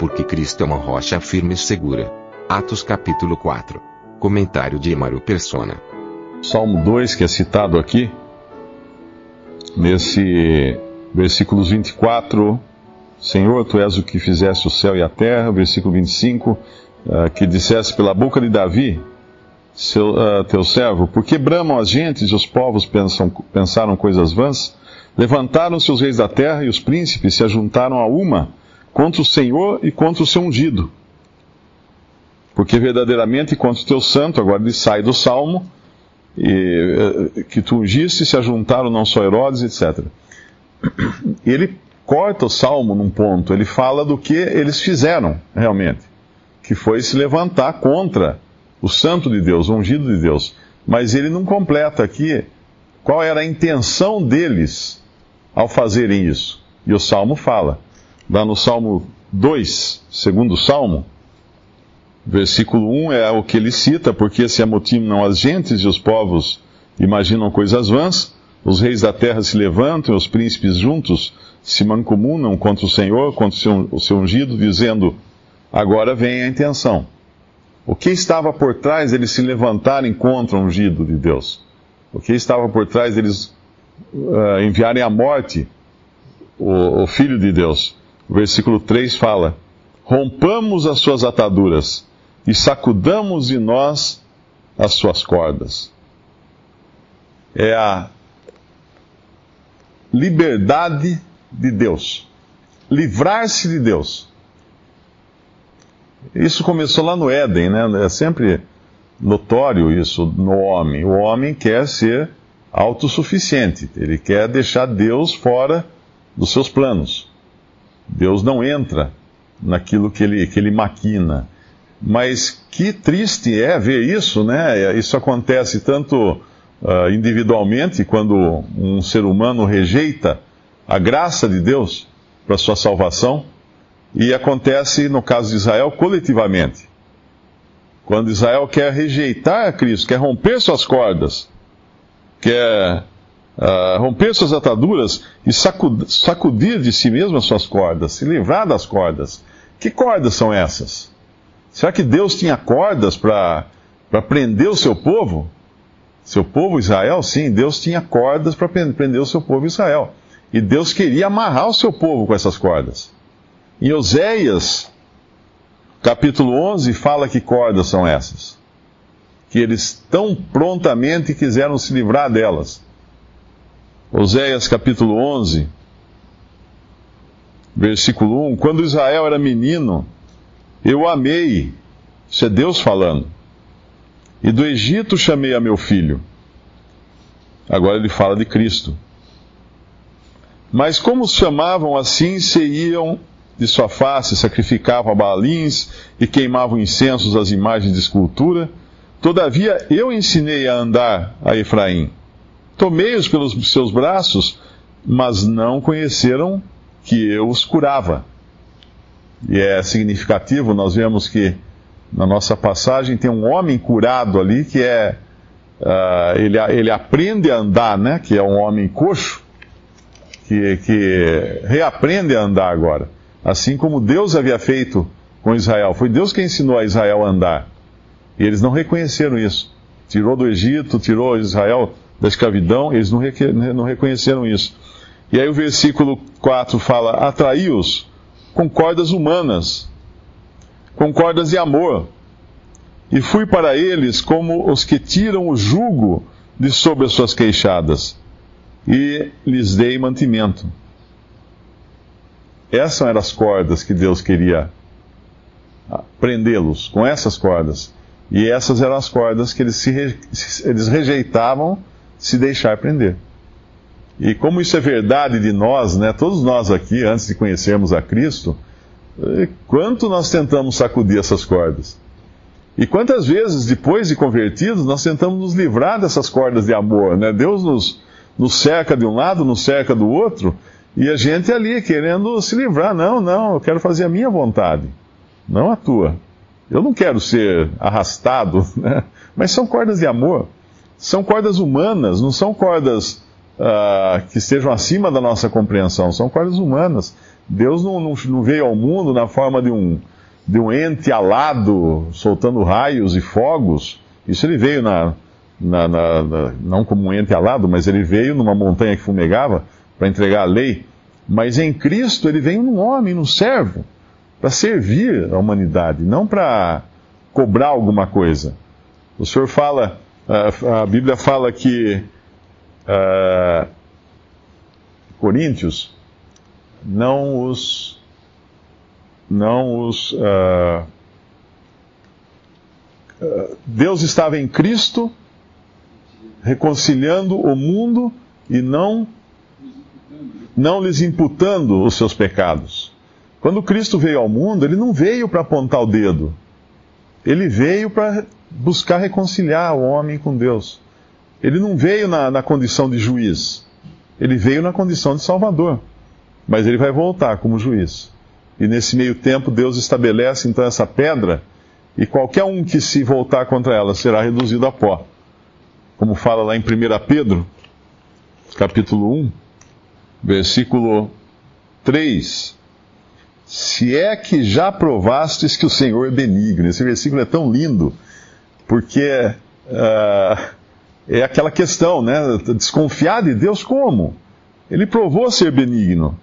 Porque Cristo é uma rocha firme e segura. Atos capítulo 4. Comentário de Emaro Persona. Salmo 2, que é citado aqui, nesse versículos 24, Senhor, tu és o que fizeste o céu e a terra, versículo 25, uh, que disseste pela boca de Davi, seu, uh, teu servo, porque bramam as gentes e os povos pensam, pensaram coisas vãs? Levantaram-se os reis da terra e os príncipes se ajuntaram a uma contra o Senhor e contra o seu ungido. Porque verdadeiramente contra o teu santo, agora ele sai do salmo, e, uh, que tu ungiste, se ajuntaram não só Herodes, etc. Ele corta o salmo num ponto, ele fala do que eles fizeram realmente, que foi se levantar contra o santo de Deus, o ungido de Deus. Mas ele não completa aqui qual era a intenção deles ao fazerem isso. E o salmo fala, lá no salmo 2, segundo salmo, versículo 1 é o que ele cita, porque se amotinam as gentes e os povos imaginam coisas vãs, os reis da terra se levantam, os príncipes juntos se mancomunam contra o Senhor, contra o seu, ungido, dizendo: agora vem a intenção. O que estava por trás deles se levantarem contra o ungido de Deus? O que estava por trás deles uh, enviarem à morte o, o Filho de Deus? O versículo 3 fala: Rompamos as suas ataduras e sacudamos de nós as suas cordas. É a liberdade de Deus. Livrar-se de Deus. Isso começou lá no Éden, né? É sempre notório isso no homem. O homem quer ser autossuficiente, ele quer deixar Deus fora dos seus planos. Deus não entra naquilo que ele, que ele maquina. Mas que triste é ver isso, né? Isso acontece tanto uh, individualmente, quando um ser humano rejeita a graça de Deus para sua salvação, e acontece no caso de Israel coletivamente. Quando Israel quer rejeitar Cristo, quer romper suas cordas, quer uh, romper suas ataduras e sacudir, sacudir de si mesmo as suas cordas, se livrar das cordas. Que cordas são essas? Será que Deus tinha cordas para prender o seu povo? Seu povo Israel, sim, Deus tinha cordas para prender o seu povo Israel. E Deus queria amarrar o seu povo com essas cordas. Em Oséias, capítulo 11, fala que cordas são essas. Que eles tão prontamente quiseram se livrar delas. Oséias, capítulo 11, versículo 1: Quando Israel era menino, eu amei. Isso é Deus falando e do Egito chamei a meu filho. Agora ele fala de Cristo. Mas como os chamavam assim, se iam de sua face, sacrificavam a balins e queimavam incensos às imagens de escultura. Todavia eu ensinei a andar a Efraim. Tomei-os pelos seus braços, mas não conheceram que eu os curava. E é significativo, nós vemos que na nossa passagem, tem um homem curado ali que é. Uh, ele, ele aprende a andar, né? Que é um homem coxo, que, que reaprende a andar agora. Assim como Deus havia feito com Israel. Foi Deus que ensinou a Israel a andar. E eles não reconheceram isso. Tirou do Egito, tirou Israel da escravidão, eles não, não reconheceram isso. E aí o versículo 4 fala: atraí-os com cordas humanas com cordas de amor. E fui para eles como os que tiram o jugo de sobre as suas queixadas, e lhes dei mantimento. Essas eram as cordas que Deus queria prendê-los, com essas cordas. E essas eram as cordas que eles, se, eles rejeitavam se deixar prender. E como isso é verdade de nós, né, todos nós aqui, antes de conhecermos a Cristo, eh, quanto nós tentamos sacudir essas cordas? E quantas vezes, depois de convertidos, nós tentamos nos livrar dessas cordas de amor, né? Deus nos, nos cerca de um lado, nos cerca do outro, e a gente ali querendo se livrar. Não, não, eu quero fazer a minha vontade, não a tua. Eu não quero ser arrastado, né? mas são cordas de amor. São cordas humanas, não são cordas uh, que estejam acima da nossa compreensão, são cordas humanas. Deus não, não, não veio ao mundo na forma de um, de um ente alado, soltando raios e fogos. Isso ele veio na, na, na, na, não como um ente alado, mas ele veio numa montanha que fumegava para entregar a lei. Mas em Cristo ele veio num homem, num servo, para servir a humanidade, não para cobrar alguma coisa. O Senhor fala, a, Bíblia fala que uh, Coríntios não os não os uh, Deus estava em Cristo reconciliando o mundo e não não lhes imputando os seus pecados. Quando Cristo veio ao mundo, ele não veio para apontar o dedo. Ele veio para buscar reconciliar o homem com Deus. Ele não veio na, na condição de juiz. Ele veio na condição de salvador. Mas ele vai voltar como juiz. E nesse meio tempo, Deus estabelece então essa pedra, e qualquer um que se voltar contra ela será reduzido a pó. Como fala lá em 1 Pedro, capítulo 1, versículo 3. Se é que já provastes que o Senhor é benigno. Esse versículo é tão lindo, porque uh, é aquela questão, né? Desconfiar de Deus como? Ele provou ser benigno.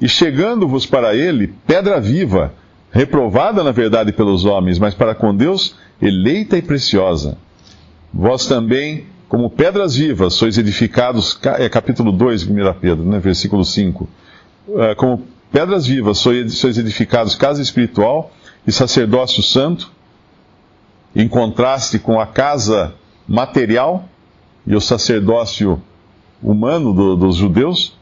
E chegando-vos para ele, pedra viva, reprovada na verdade pelos homens, mas para com Deus, eleita e preciosa. Vós também, como pedras vivas, sois edificados, é capítulo 2, 1 Pedro, né, versículo 5. É, como pedras vivas, sois edificados casa espiritual e sacerdócio santo, em contraste com a casa material e o sacerdócio humano do, dos judeus,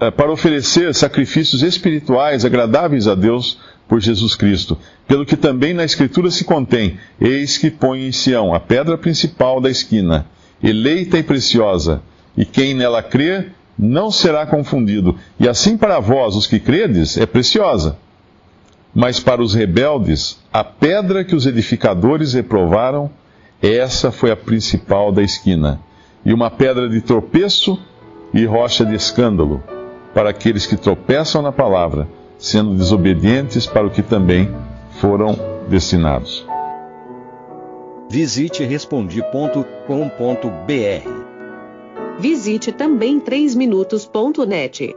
é, para oferecer sacrifícios espirituais agradáveis a Deus por Jesus Cristo. Pelo que também na Escritura se contém: Eis que põe em Sião a pedra principal da esquina, eleita e preciosa, e quem nela crer não será confundido. E assim para vós, os que credes, é preciosa. Mas para os rebeldes, a pedra que os edificadores reprovaram, essa foi a principal da esquina, e uma pedra de tropeço e rocha de escândalo para aqueles que tropeçam na palavra, sendo desobedientes para o que também foram destinados. Visite respondi.com.br. Visite também 3minutos.net.